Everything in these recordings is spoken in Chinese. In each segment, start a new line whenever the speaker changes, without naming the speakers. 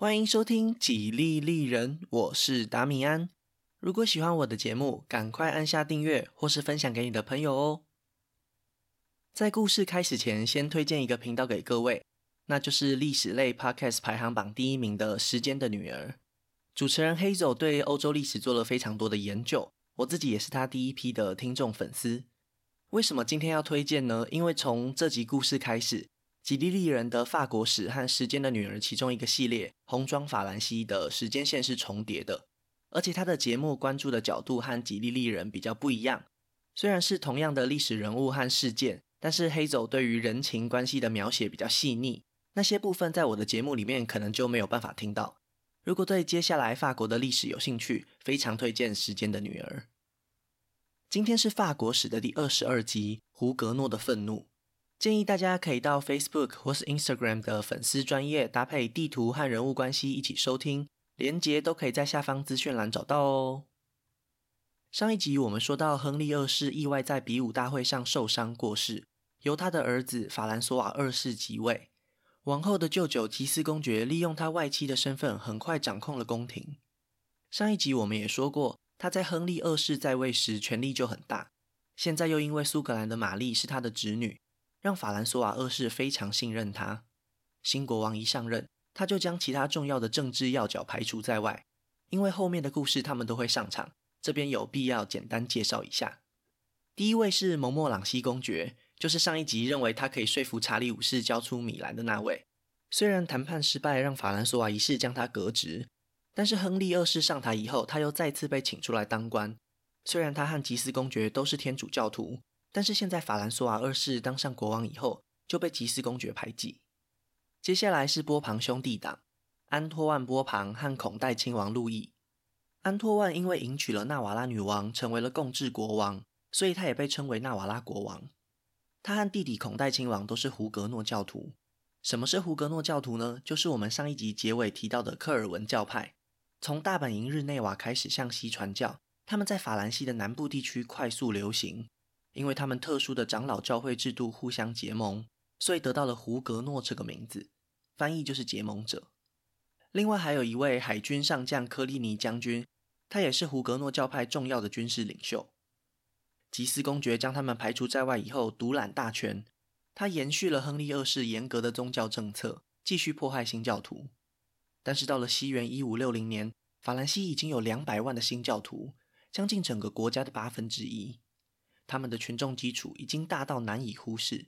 欢迎收听《几利利人》，我是达米安。如果喜欢我的节目，赶快按下订阅或是分享给你的朋友哦。在故事开始前，先推荐一个频道给各位，那就是历史类 Podcast 排行榜第一名的《时间的女儿》。主持人 Hazel 对欧洲历史做了非常多的研究，我自己也是他第一批的听众粉丝。为什么今天要推荐呢？因为从这集故事开始。吉利利人的法国史和时间的女儿其中一个系列《红妆法兰西》的时间线是重叠的，而且他的节目关注的角度和吉利利人比较不一样。虽然是同样的历史人物和事件，但是黑走对于人情关系的描写比较细腻，那些部分在我的节目里面可能就没有办法听到。如果对接下来法国的历史有兴趣，非常推荐《时间的女儿》。今天是法国史的第二十二集《胡格诺的愤怒》。建议大家可以到 Facebook 或是 Instagram 的粉丝专页搭配地图和人物关系一起收听，连结都可以在下方资讯栏找到哦。上一集我们说到，亨利二世意外在比武大会上受伤过世，由他的儿子法兰索瓦二世即位。王后的舅舅吉斯公爵利用他外戚的身份，很快掌控了宫廷。上一集我们也说过，他在亨利二世在位时权力就很大，现在又因为苏格兰的玛丽是他的侄女。让法兰索瓦二世非常信任他。新国王一上任，他就将其他重要的政治要角排除在外。因为后面的故事他们都会上场，这边有必要简单介绍一下。第一位是蒙莫朗西公爵，就是上一集认为他可以说服查理五世交出米兰的那位。虽然谈判失败，让法兰索瓦一世将他革职，但是亨利二世上台以后，他又再次被请出来当官。虽然他和吉斯公爵都是天主教徒。但是现在法兰索瓦二世当上国王以后，就被吉斯公爵排挤。接下来是波旁兄弟党，安托万波旁和孔代亲王路易。安托万因为迎娶了纳瓦拉女王，成为了共治国王，所以他也被称为纳瓦拉国王。他和弟弟孔代亲王都是胡格诺教徒。什么是胡格诺教徒呢？就是我们上一集结尾提到的科尔文教派。从大本营日内瓦开始向西传教，他们在法兰西的南部地区快速流行。因为他们特殊的长老教会制度互相结盟，所以得到了胡格诺这个名字，翻译就是结盟者。另外还有一位海军上将科利尼将军，他也是胡格诺教派重要的军事领袖。吉斯公爵将他们排除在外以后，独揽大权。他延续了亨利二世严格的宗教政策，继续迫害新教徒。但是到了西元一五六零年，法兰西已经有两百万的新教徒，将近整个国家的八分之一。他们的群众基础已经大到难以忽视，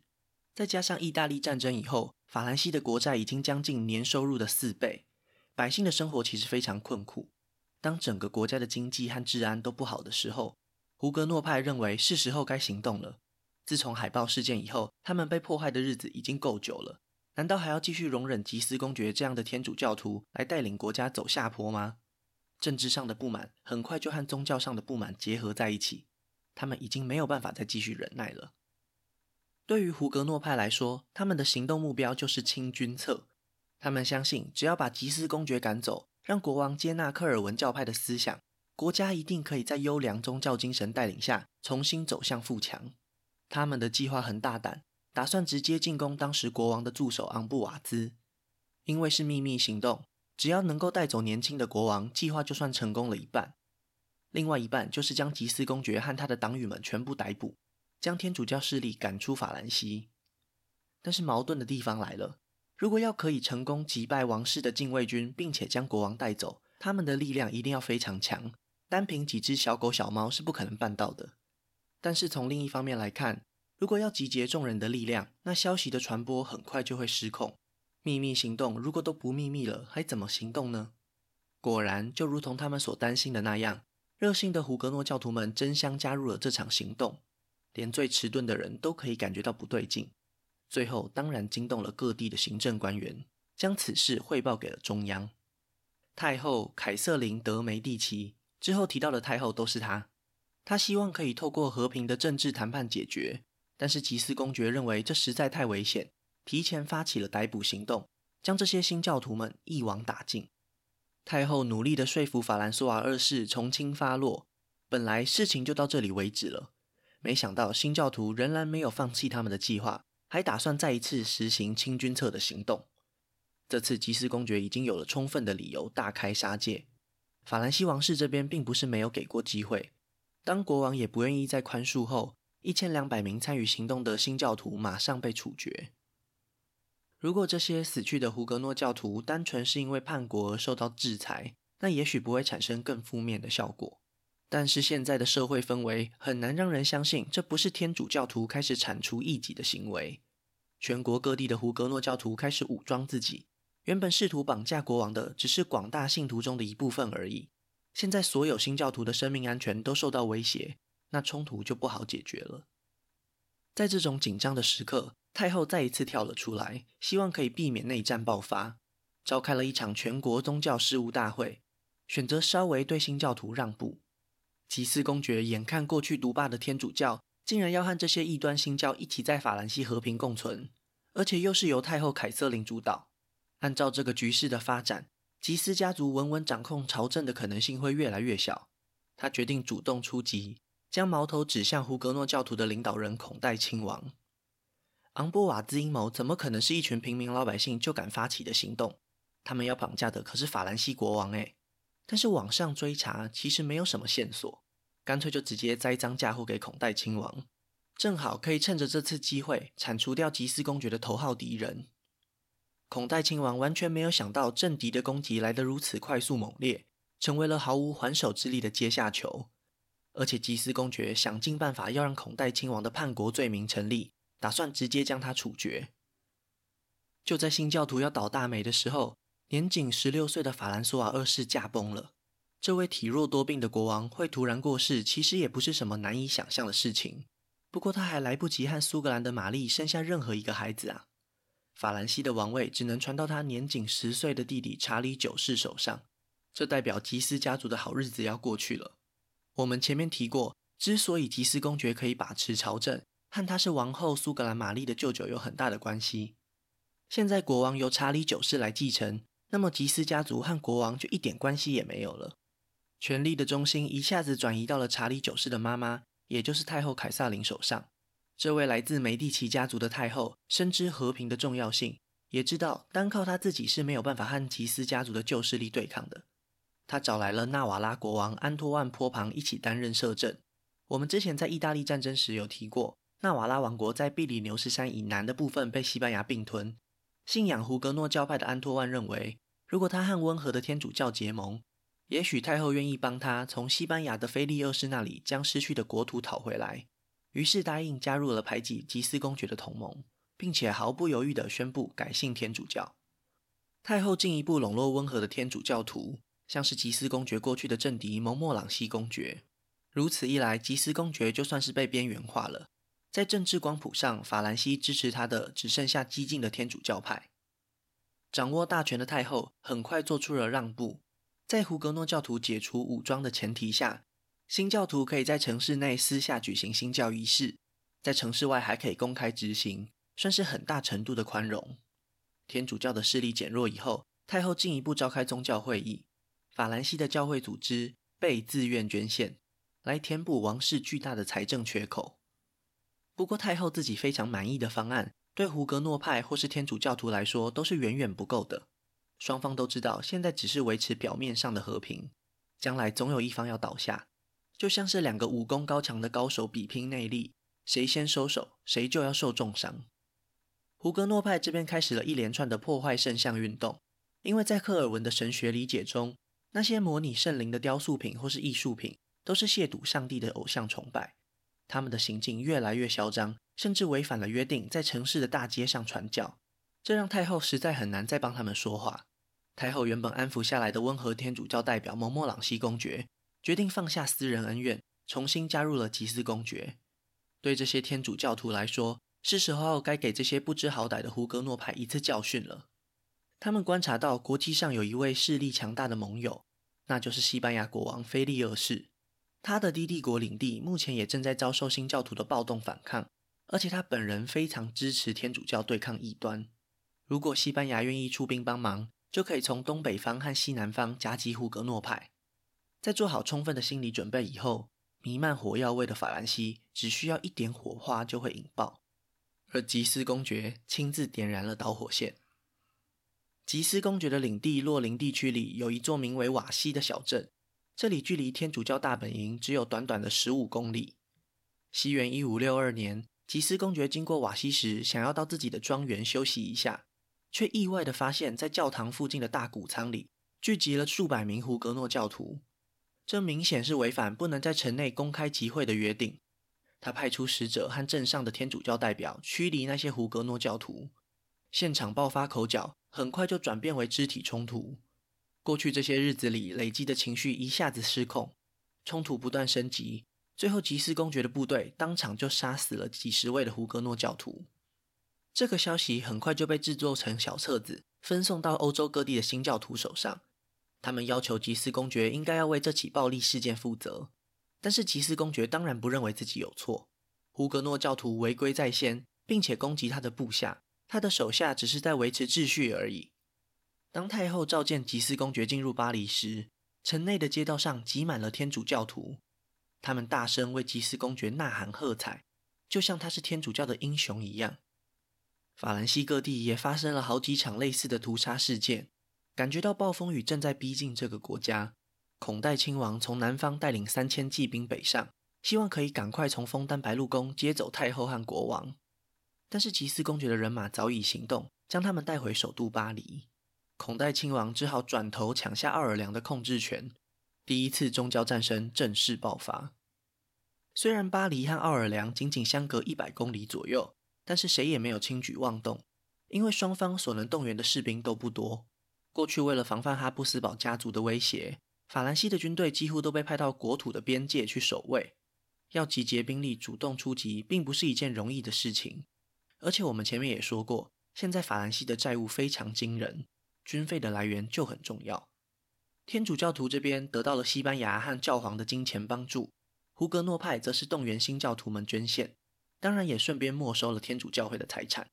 再加上意大利战争以后，法兰西的国债已经将近年收入的四倍，百姓的生活其实非常困苦。当整个国家的经济和治安都不好的时候，胡格诺派认为是时候该行动了。自从海豹事件以后，他们被迫害的日子已经够久了，难道还要继续容忍吉斯公爵这样的天主教徒来带领国家走下坡吗？政治上的不满很快就和宗教上的不满结合在一起。他们已经没有办法再继续忍耐了。对于胡格诺派来说，他们的行动目标就是清君侧。他们相信，只要把吉斯公爵赶走，让国王接纳科尔文教派的思想，国家一定可以在优良宗教精神带领下重新走向富强。他们的计划很大胆，打算直接进攻当时国王的助手昂布瓦兹。因为是秘密行动，只要能够带走年轻的国王，计划就算成功了一半。另外一半就是将吉斯公爵和他的党羽们全部逮捕，将天主教势力赶出法兰西。但是矛盾的地方来了，如果要可以成功击败王室的禁卫军，并且将国王带走，他们的力量一定要非常强，单凭几只小狗小猫是不可能办到的。但是从另一方面来看，如果要集结众人的力量，那消息的传播很快就会失控。秘密行动如果都不秘密了，还怎么行动呢？果然，就如同他们所担心的那样。热心的胡格诺教徒们争相加入了这场行动，连最迟钝的人都可以感觉到不对劲。最后，当然惊动了各地的行政官员，将此事汇报给了中央。太后凯瑟琳德梅蒂奇之后提到的太后都是她，她希望可以透过和平的政治谈判解决，但是吉斯公爵认为这实在太危险，提前发起了逮捕行动，将这些新教徒们一网打尽。太后努力地说服法兰索瓦二世从轻发落，本来事情就到这里为止了，没想到新教徒仍然没有放弃他们的计划，还打算再一次实行清君侧的行动。这次吉斯公爵已经有了充分的理由大开杀戒。法兰西王室这边并不是没有给过机会，当国王也不愿意再宽恕后，一千两百名参与行动的新教徒马上被处决。如果这些死去的胡格诺教徒单纯是因为叛国而受到制裁，那也许不会产生更负面的效果。但是现在的社会氛围很难让人相信，这不是天主教徒开始铲除异己的行为。全国各地的胡格诺教徒开始武装自己。原本试图绑架国王的只是广大信徒中的一部分而已。现在所有新教徒的生命安全都受到威胁，那冲突就不好解决了。在这种紧张的时刻，太后再一次跳了出来，希望可以避免内战爆发，召开了一场全国宗教事务大会，选择稍微对新教徒让步。吉斯公爵眼看过去独霸的天主教，竟然要和这些异端新教一起在法兰西和平共存，而且又是由太后凯瑟琳主导。按照这个局势的发展，吉斯家族稳稳掌控朝政的可能性会越来越小。他决定主动出击，将矛头指向胡格诺教徒的领导人孔代亲王。昂波瓦兹阴谋怎么可能是一群平民老百姓就敢发起的行动？他们要绑架的可是法兰西国王诶。但是网上追查其实没有什么线索，干脆就直接栽赃嫁祸给孔代亲王，正好可以趁着这次机会铲除掉吉斯公爵的头号敌人。孔代亲王完全没有想到政敌的攻击来得如此快速猛烈，成为了毫无还手之力的阶下囚。而且吉斯公爵想尽办法要让孔代亲王的叛国罪名成立，打算直接将他处决。就在新教徒要倒大霉的时候，年仅十六岁的法兰索瓦二世驾崩了。这位体弱多病的国王会突然过世，其实也不是什么难以想象的事情。不过他还来不及和苏格兰的玛丽生下任何一个孩子啊。法兰西的王位只能传到他年仅十岁的弟弟查理九世手上，这代表吉斯家族的好日子要过去了。我们前面提过，之所以吉斯公爵可以把持朝政，和他是王后苏格兰玛丽的舅舅有很大的关系。现在国王由查理九世来继承，那么吉斯家族和国王就一点关系也没有了，权力的中心一下子转移到了查理九世的妈妈，也就是太后凯萨琳手上。这位来自梅蒂奇家族的太后深知和平的重要性，也知道单靠她自己是没有办法和吉斯家族的旧势力对抗的。他找来了纳瓦拉国王安托万·坡旁一起担任摄政。我们之前在意大利战争时有提过，纳瓦拉王国在比利牛斯山以南的部分被西班牙并吞。信仰胡格诺教派的安托万认为，如果他和温和的天主教结盟，也许太后愿意帮他从西班牙的菲利二世那里将失去的国土讨回来。于是答应加入了排挤吉斯公爵的同盟，并且毫不犹豫地宣布改信天主教。太后进一步笼络温和的天主教徒，像是吉斯公爵过去的政敌蒙莫朗西公爵。如此一来，吉斯公爵就算是被边缘化了。在政治光谱上，法兰西支持他的只剩下激进的天主教派。掌握大权的太后很快做出了让步，在胡格诺教徒解除武装的前提下。新教徒可以在城市内私下举行新教仪式，在城市外还可以公开执行，算是很大程度的宽容。天主教的势力减弱以后，太后进一步召开宗教会议，法兰西的教会组织被自愿捐献，来填补王室巨大的财政缺口。不过，太后自己非常满意的方案，对胡格诺派或是天主教徒来说都是远远不够的。双方都知道，现在只是维持表面上的和平，将来总有一方要倒下。就像是两个武功高强的高手比拼内力，谁先收手，谁就要受重伤。胡格诺派这边开始了一连串的破坏圣像运动，因为在科尔文的神学理解中，那些模拟圣灵的雕塑品或是艺术品，都是亵渎上帝的偶像崇拜。他们的行径越来越嚣张，甚至违反了约定，在城市的大街上传教。这让太后实在很难再帮他们说话。太后原本安抚下来的温和天主教代表蒙莫朗西公爵。决定放下私人恩怨，重新加入了吉斯公爵。对这些天主教徒来说，是时候该给这些不知好歹的胡格诺派一次教训了。他们观察到国际上有一位势力强大的盟友，那就是西班牙国王菲利二世。他的低帝国领地目前也正在遭受新教徒的暴动反抗，而且他本人非常支持天主教对抗异端。如果西班牙愿意出兵帮忙，就可以从东北方和西南方夹击胡格诺派。在做好充分的心理准备以后，弥漫火药味的法兰西只需要一点火花就会引爆，而吉斯公爵亲自点燃了导火线。吉斯公爵的领地洛林地区里有一座名为瓦西的小镇，这里距离天主教大本营只有短短的十五公里。西元一五六二年，吉斯公爵经过瓦西时，想要到自己的庄园休息一下，却意外地发现，在教堂附近的大谷仓里聚集了数百名胡格诺教徒。这明显是违反不能在城内公开集会的约定。他派出使者和镇上的天主教代表驱离那些胡格诺教徒，现场爆发口角，很快就转变为肢体冲突。过去这些日子里累积的情绪一下子失控，冲突不断升级，最后吉斯公爵的部队当场就杀死了几十位的胡格诺教徒。这个消息很快就被制作成小册子，分送到欧洲各地的新教徒手上。他们要求吉斯公爵应该要为这起暴力事件负责，但是吉斯公爵当然不认为自己有错。胡格诺教徒违规在先，并且攻击他的部下，他的手下只是在维持秩序而已。当太后召见吉斯公爵进入巴黎时，城内的街道上挤满了天主教徒，他们大声为吉斯公爵呐喊喝彩，就像他是天主教的英雄一样。法兰西各地也发生了好几场类似的屠杀事件。感觉到暴风雨正在逼近这个国家，孔代亲王从南方带领三千骑兵北上，希望可以赶快从枫丹白露宫接走太后和国王。但是吉斯公爵的人马早已行动，将他们带回首都巴黎。孔代亲王只好转头抢下奥尔良的控制权，第一次宗教战争正式爆发。虽然巴黎和奥尔良仅仅相隔一百公里左右，但是谁也没有轻举妄动，因为双方所能动员的士兵都不多。过去为了防范哈布斯堡家族的威胁，法兰西的军队几乎都被派到国土的边界去守卫。要集结兵力主动出击，并不是一件容易的事情。而且我们前面也说过，现在法兰西的债务非常惊人，军费的来源就很重要。天主教徒这边得到了西班牙和教皇的金钱帮助，胡格诺派则是动员新教徒们捐献，当然也顺便没收了天主教会的财产。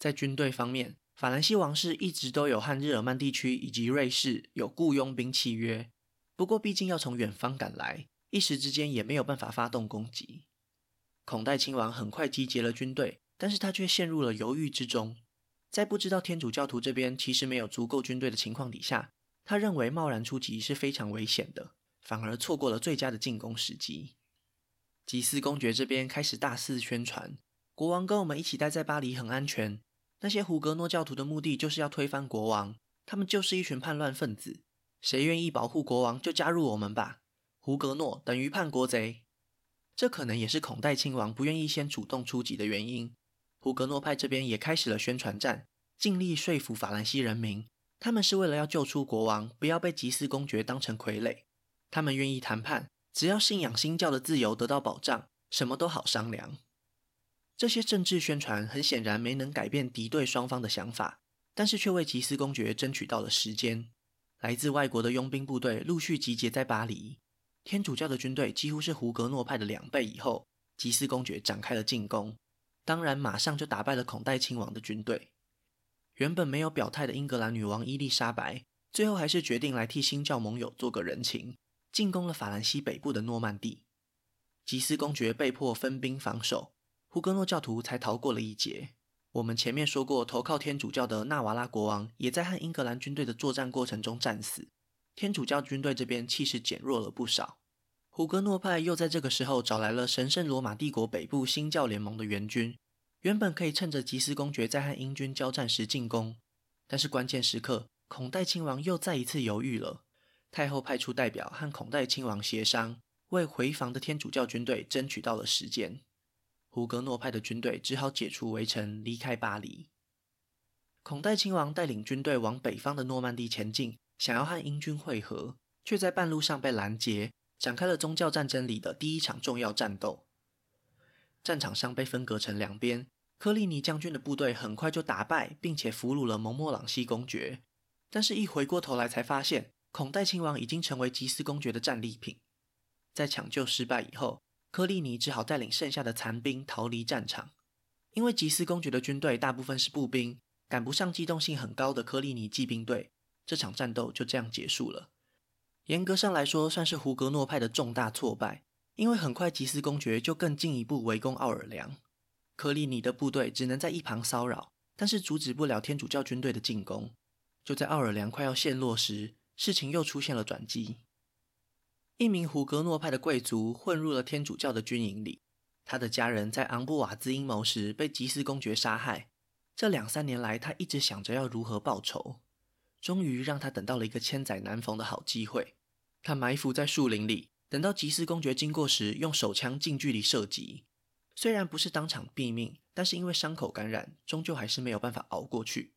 在军队方面，法兰西王室一直都有和日耳曼地区以及瑞士有雇佣兵契约，不过毕竟要从远方赶来，一时之间也没有办法发动攻击。孔代亲王很快集结了军队，但是他却陷入了犹豫之中。在不知道天主教徒这边其实没有足够军队的情况底下，他认为贸然出击是非常危险的，反而错过了最佳的进攻时机。吉斯公爵这边开始大肆宣传，国王跟我们一起待在巴黎很安全。那些胡格诺教徒的目的就是要推翻国王，他们就是一群叛乱分子。谁愿意保护国王，就加入我们吧。胡格诺等于叛国贼，这可能也是孔代亲王不愿意先主动出击的原因。胡格诺派这边也开始了宣传战，尽力说服法兰西人民，他们是为了要救出国王，不要被吉斯公爵当成傀儡。他们愿意谈判，只要信仰新教的自由得到保障，什么都好商量。这些政治宣传很显然没能改变敌对双方的想法，但是却为吉斯公爵争取到了时间。来自外国的佣兵部队陆续集结在巴黎，天主教的军队几乎是胡格诺派的两倍以后，吉斯公爵展开了进攻，当然马上就打败了孔代亲王的军队。原本没有表态的英格兰女王伊丽莎白，最后还是决定来替新教盟友做个人情，进攻了法兰西北部的诺曼底。吉斯公爵被迫分兵防守。胡格诺教徒才逃过了一劫。我们前面说过，投靠天主教的纳瓦拉国王也在和英格兰军队的作战过程中战死。天主教军队这边气势减弱了不少。胡格诺派又在这个时候找来了神圣罗马帝国北部新教联盟的援军，原本可以趁着吉斯公爵在和英军交战时进攻，但是关键时刻，孔代亲王又再一次犹豫了。太后派出代表和孔代亲王协商，为回防的天主教军队争取到了时间。胡格诺派的军队只好解除围城，离开巴黎。孔代亲王带领军队往北方的诺曼底前进，想要和英军会合，却在半路上被拦截，展开了宗教战争里的第一场重要战斗。战场上被分隔成两边，科利尼将军的部队很快就打败并且俘虏了蒙莫朗西公爵，但是，一回过头来才发现，孔代亲王已经成为吉斯公爵的战利品。在抢救失败以后，科利尼只好带领剩下的残兵逃离战场，因为吉斯公爵的军队大部分是步兵，赶不上机动性很高的科利尼骑兵队。这场战斗就这样结束了。严格上来说，算是胡格诺派的重大挫败，因为很快吉斯公爵就更进一步围攻奥尔良，科利尼的部队只能在一旁骚扰，但是阻止不了天主教军队的进攻。就在奥尔良快要陷落时，事情又出现了转机。一名胡格诺派的贵族混入了天主教的军营里，他的家人在昂布瓦兹阴谋时被吉斯公爵杀害。这两三年来，他一直想着要如何报仇，终于让他等到了一个千载难逢的好机会。他埋伏在树林里，等到吉斯公爵经过时，用手枪近距离射击。虽然不是当场毙命，但是因为伤口感染，终究还是没有办法熬过去。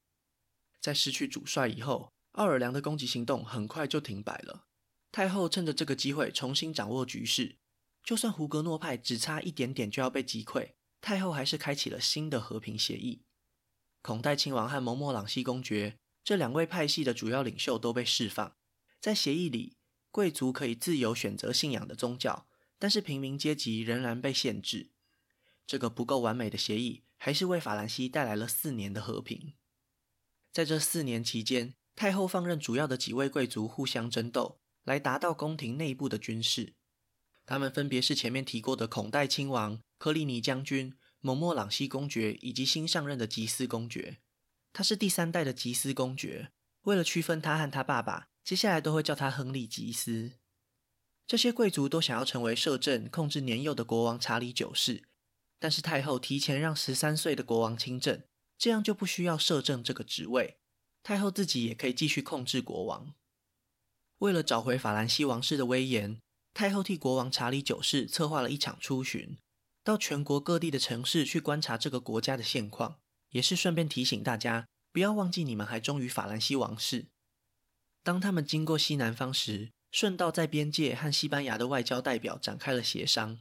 在失去主帅以后，奥尔良的攻击行动很快就停摆了。太后趁着这个机会重新掌握局势，就算胡格诺派只差一点点就要被击溃，太后还是开启了新的和平协议。孔代亲王和蒙莫朗西公爵这两位派系的主要领袖都被释放。在协议里，贵族可以自由选择信仰的宗教，但是平民阶级仍然被限制。这个不够完美的协议，还是为法兰西带来了四年的和平。在这四年期间，太后放任主要的几位贵族互相争斗，来达到宫廷内部的军事。他们分别是前面提过的孔代亲王、克利尼将军、蒙莫朗西公爵以及新上任的吉斯公爵。他是第三代的吉斯公爵。为了区分他和他爸爸，接下来都会叫他亨利吉斯。这些贵族都想要成为摄政、控制年幼的国王查理九世，但是太后提前让十三岁的国王亲政。这样就不需要摄政这个职位，太后自己也可以继续控制国王。为了找回法兰西王室的威严，太后替国王查理九世策划了一场出巡，到全国各地的城市去观察这个国家的现况，也是顺便提醒大家不要忘记你们还忠于法兰西王室。当他们经过西南方时，顺道在边界和西班牙的外交代表展开了协商。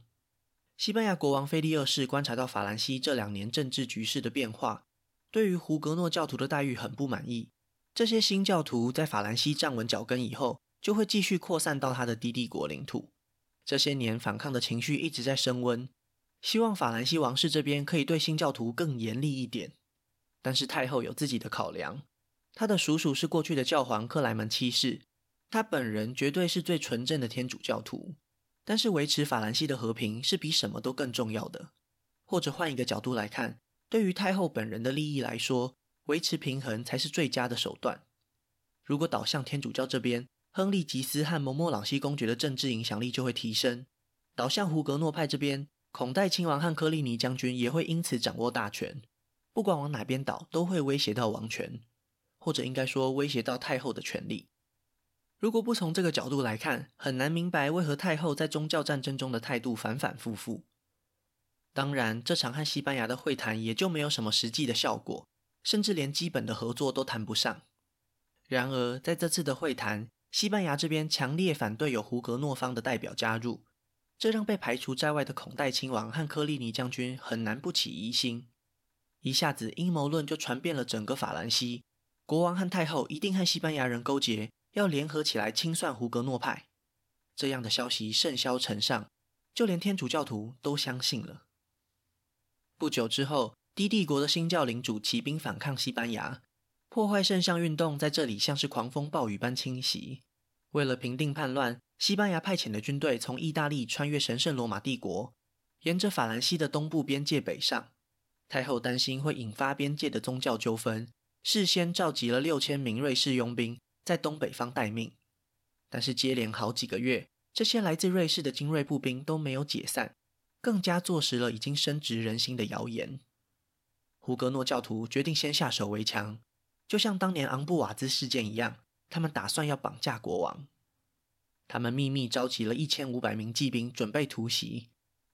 西班牙国王菲利二世观察到法兰西这两年政治局势的变化。对于胡格诺教徒的待遇很不满意，这些新教徒在法兰西站稳脚跟以后，就会继续扩散到他的低帝国领土。这些年反抗的情绪一直在升温，希望法兰西王室这边可以对新教徒更严厉一点。但是太后有自己的考量，他的叔叔是过去的教皇克莱门七世，他本人绝对是最纯正的天主教徒。但是维持法兰西的和平是比什么都更重要的。或者换一个角度来看。对于太后本人的利益来说，维持平衡才是最佳的手段。如果倒向天主教这边，亨利吉斯和蒙莫朗西公爵的政治影响力就会提升；倒向胡格诺派这边，孔代亲王和科利尼将军也会因此掌握大权。不管往哪边倒，都会威胁到王权，或者应该说威胁到太后的权力。如果不从这个角度来看，很难明白为何太后在宗教战争中的态度反反复复。当然，这场和西班牙的会谈也就没有什么实际的效果，甚至连基本的合作都谈不上。然而，在这次的会谈，西班牙这边强烈反对有胡格诺方的代表加入，这让被排除在外的孔代亲王和科利尼将军很难不起疑心。一下子，阴谋论就传遍了整个法兰西，国王和太后一定和西班牙人勾结，要联合起来清算胡格诺派。这样的消息甚嚣尘上，就连天主教徒都相信了。不久之后，低帝国的新教领主起兵反抗西班牙，破坏圣像运动在这里像是狂风暴雨般侵袭。为了平定叛乱，西班牙派遣的军队从意大利穿越神圣罗马帝国，沿着法兰西的东部边界北上。太后担心会引发边界的宗教纠纷，事先召集了六千名瑞士佣兵在东北方待命。但是接连好几个月，这些来自瑞士的精锐步兵都没有解散。更加坐实了已经深植人心的谣言。胡格诺教徒决定先下手为强，就像当年昂布瓦兹事件一样，他们打算要绑架国王。他们秘密召集了一千五百名骑兵，准备突袭。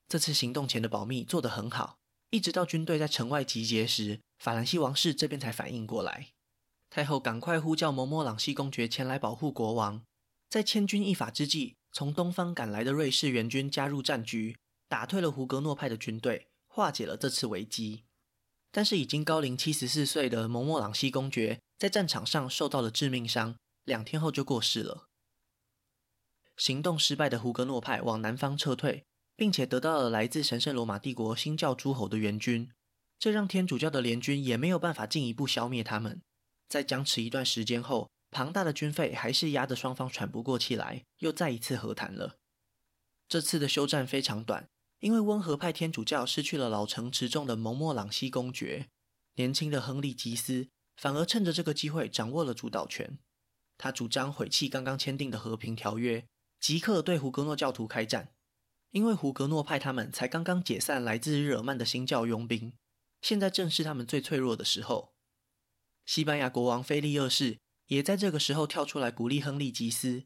这次行动前的保密做得很好，一直到军队在城外集结时，法兰西王室这边才反应过来。太后赶快呼叫蒙莫朗西公爵前来保护国王。在千钧一发之际，从东方赶来的瑞士援军加入战局。打退了胡格诺派的军队，化解了这次危机。但是已经高龄七十四岁的蒙莫朗西公爵在战场上受到了致命伤，两天后就过世了。行动失败的胡格诺派往南方撤退，并且得到了来自神圣罗马帝国新教诸侯的援军，这让天主教的联军也没有办法进一步消灭他们。在僵持一段时间后，庞大的军费还是压得双方喘不过气来，又再一次和谈了。这次的休战非常短。因为温和派天主教失去了老成持重的蒙莫朗西公爵，年轻的亨利吉斯反而趁着这个机会掌握了主导权。他主张毁弃刚刚签订的和平条约，即刻对胡格诺教徒开战。因为胡格诺派他们才刚刚解散来自日耳曼的新教佣兵，现在正是他们最脆弱的时候。西班牙国王菲利二世也在这个时候跳出来鼓励亨利吉斯：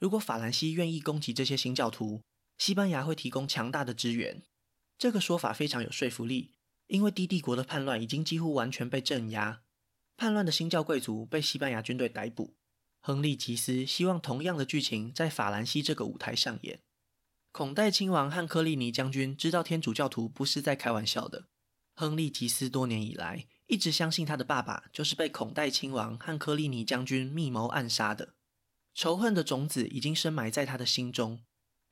如果法兰西愿意攻击这些新教徒，西班牙会提供强大的支援。这个说法非常有说服力，因为低帝国的叛乱已经几乎完全被镇压，叛乱的新教贵族被西班牙军队逮捕。亨利吉斯希望同样的剧情在法兰西这个舞台上演。孔代亲王和科利尼将军知道天主教徒不是在开玩笑的。亨利吉斯多年以来一直相信他的爸爸就是被孔代亲王和科利尼将军密谋暗杀的，仇恨的种子已经深埋在他的心中。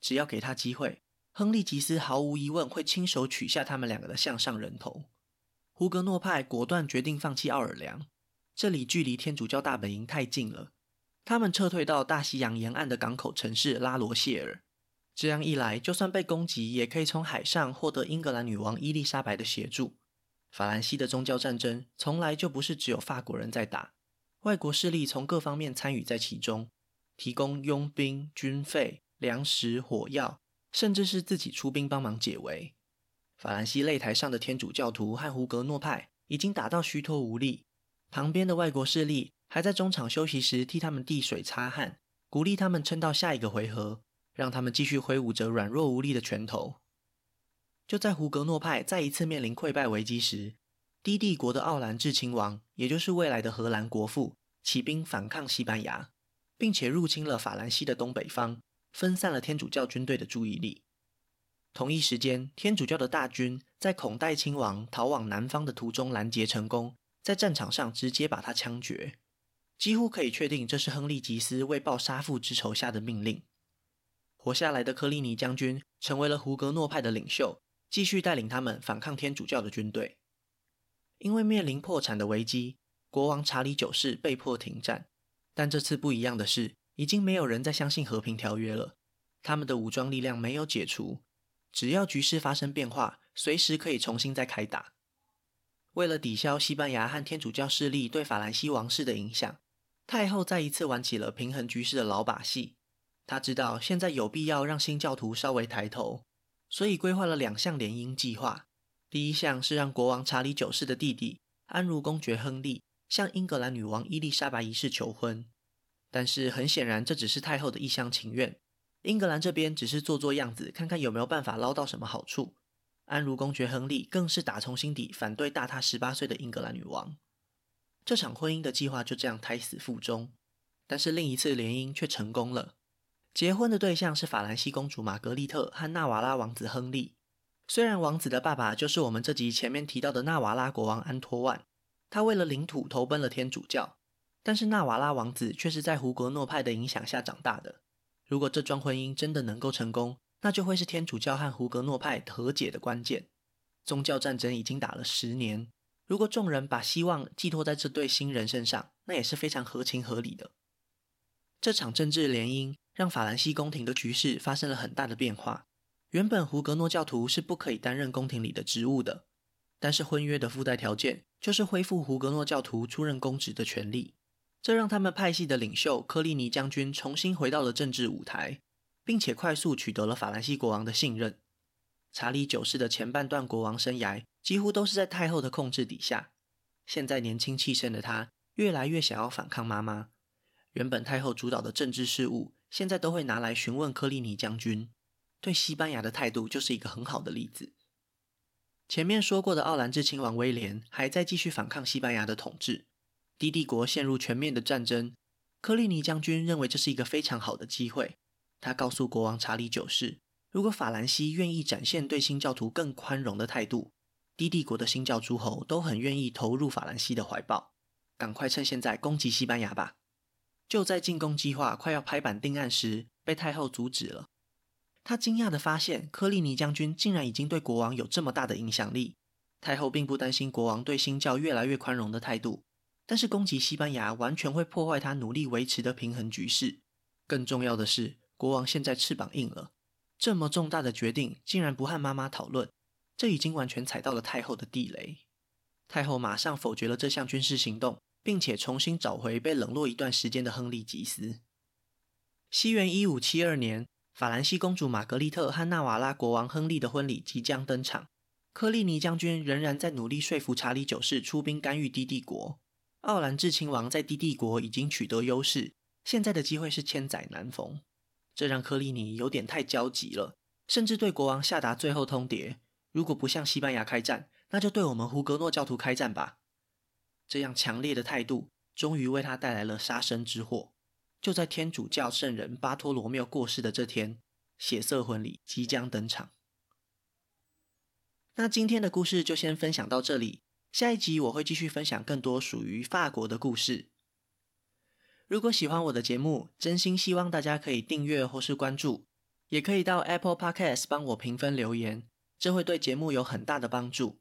只要给他机会，亨利吉斯毫无疑问会亲手取下他们两个的项上人头。胡格诺派果断决定放弃奥尔良，这里距离天主教大本营太近了，他们撤退到大西洋沿岸的港口城市拉罗谢尔。这样一来，就算被攻击，也可以从海上获得英格兰女王伊丽莎白的协助。法兰西的宗教战争从来就不是只有法国人在打，外国势力从各方面参与在其中，提供佣兵、军费、粮食、火药，甚至是自己出兵帮忙解围。法兰西擂台上的天主教徒和胡格诺派已经打到虚脱无力，旁边的外国势力还在中场休息时替他们递水擦汗，鼓励他们撑到下一个回合。让他们继续挥舞着软弱无力的拳头。就在胡格诺派再一次面临溃败危机时，低帝国的奥兰治亲王，也就是未来的荷兰国父，起兵反抗西班牙，并且入侵了法兰西的东北方，分散了天主教军队的注意力。同一时间，天主教的大军在孔代亲王逃往南方的途中拦截成功，在战场上直接把他枪决。几乎可以确定，这是亨利吉斯为报杀父之仇下的命令。活下来的科利尼将军成为了胡格诺派的领袖，继续带领他们反抗天主教的军队。因为面临破产的危机，国王查理九世被迫停战。但这次不一样的是，已经没有人再相信和平条约了。他们的武装力量没有解除，只要局势发生变化，随时可以重新再开打。为了抵消西班牙和天主教势力对法兰西王室的影响，太后再一次玩起了平衡局势的老把戏。他知道现在有必要让新教徒稍微抬头，所以规划了两项联姻计划。第一项是让国王查理九世的弟弟安茹公爵亨利向英格兰女王伊丽莎白一世求婚，但是很显然这只是太后的一厢情愿。英格兰这边只是做做样子，看看有没有办法捞到什么好处。安茹公爵亨利更是打从心底反对大他十八岁的英格兰女王。这场婚姻的计划就这样胎死腹中，但是另一次联姻却成功了。结婚的对象是法兰西公主玛格丽特和纳瓦拉王子亨利。虽然王子的爸爸就是我们这集前面提到的纳瓦拉国王安托万，他为了领土投奔了天主教，但是纳瓦拉王子却是在胡格诺派的影响下长大的。如果这桩婚姻真的能够成功，那就会是天主教和胡格诺派和解的关键。宗教战争已经打了十年，如果众人把希望寄托在这对新人身上，那也是非常合情合理的。这场政治联姻。让法兰西宫廷的局势发生了很大的变化。原本胡格诺教徒是不可以担任宫廷里的职务的，但是婚约的附带条件就是恢复胡格诺教徒出任公职的权利。这让他们派系的领袖科利尼将军重新回到了政治舞台，并且快速取得了法兰西国王的信任。查理九世的前半段国王生涯几乎都是在太后的控制底下。现在年轻气盛的他越来越想要反抗妈妈。原本太后主导的政治事务。现在都会拿来询问科利尼将军，对西班牙的态度就是一个很好的例子。前面说过的奥兰治亲王威廉还在继续反抗西班牙的统治，低帝国陷入全面的战争。科利尼将军认为这是一个非常好的机会，他告诉国王查理九世，如果法兰西愿意展现对新教徒更宽容的态度，低帝国的新教诸侯都很愿意投入法兰西的怀抱。赶快趁现在攻击西班牙吧！就在进攻计划快要拍板定案时，被太后阻止了。她惊讶地发现，科利尼将军竟然已经对国王有这么大的影响力。太后并不担心国王对新教越来越宽容的态度，但是攻击西班牙完全会破坏他努力维持的平衡局势。更重要的是，国王现在翅膀硬了，这么重大的决定竟然不和妈妈讨论，这已经完全踩到了太后的地雷。太后马上否决了这项军事行动。并且重新找回被冷落一段时间的亨利吉斯。西元一五七二年，法兰西公主玛格丽特和纳瓦拉国王亨利的婚礼即将登场。柯利尼将军仍然在努力说服查理九世出兵干预低帝国。奥兰治亲王在低帝国已经取得优势，现在的机会是千载难逢。这让柯利尼有点太焦急了，甚至对国王下达最后通牒：如果不向西班牙开战，那就对我们胡格诺教徒开战吧。这样强烈的态度，终于为他带来了杀身之祸。就在天主教圣人巴托罗缪过世的这天，血色婚礼即将登场。那今天的故事就先分享到这里，下一集我会继续分享更多属于法国的故事。如果喜欢我的节目，真心希望大家可以订阅或是关注，也可以到 Apple Podcast 帮我评分留言，这会对节目有很大的帮助。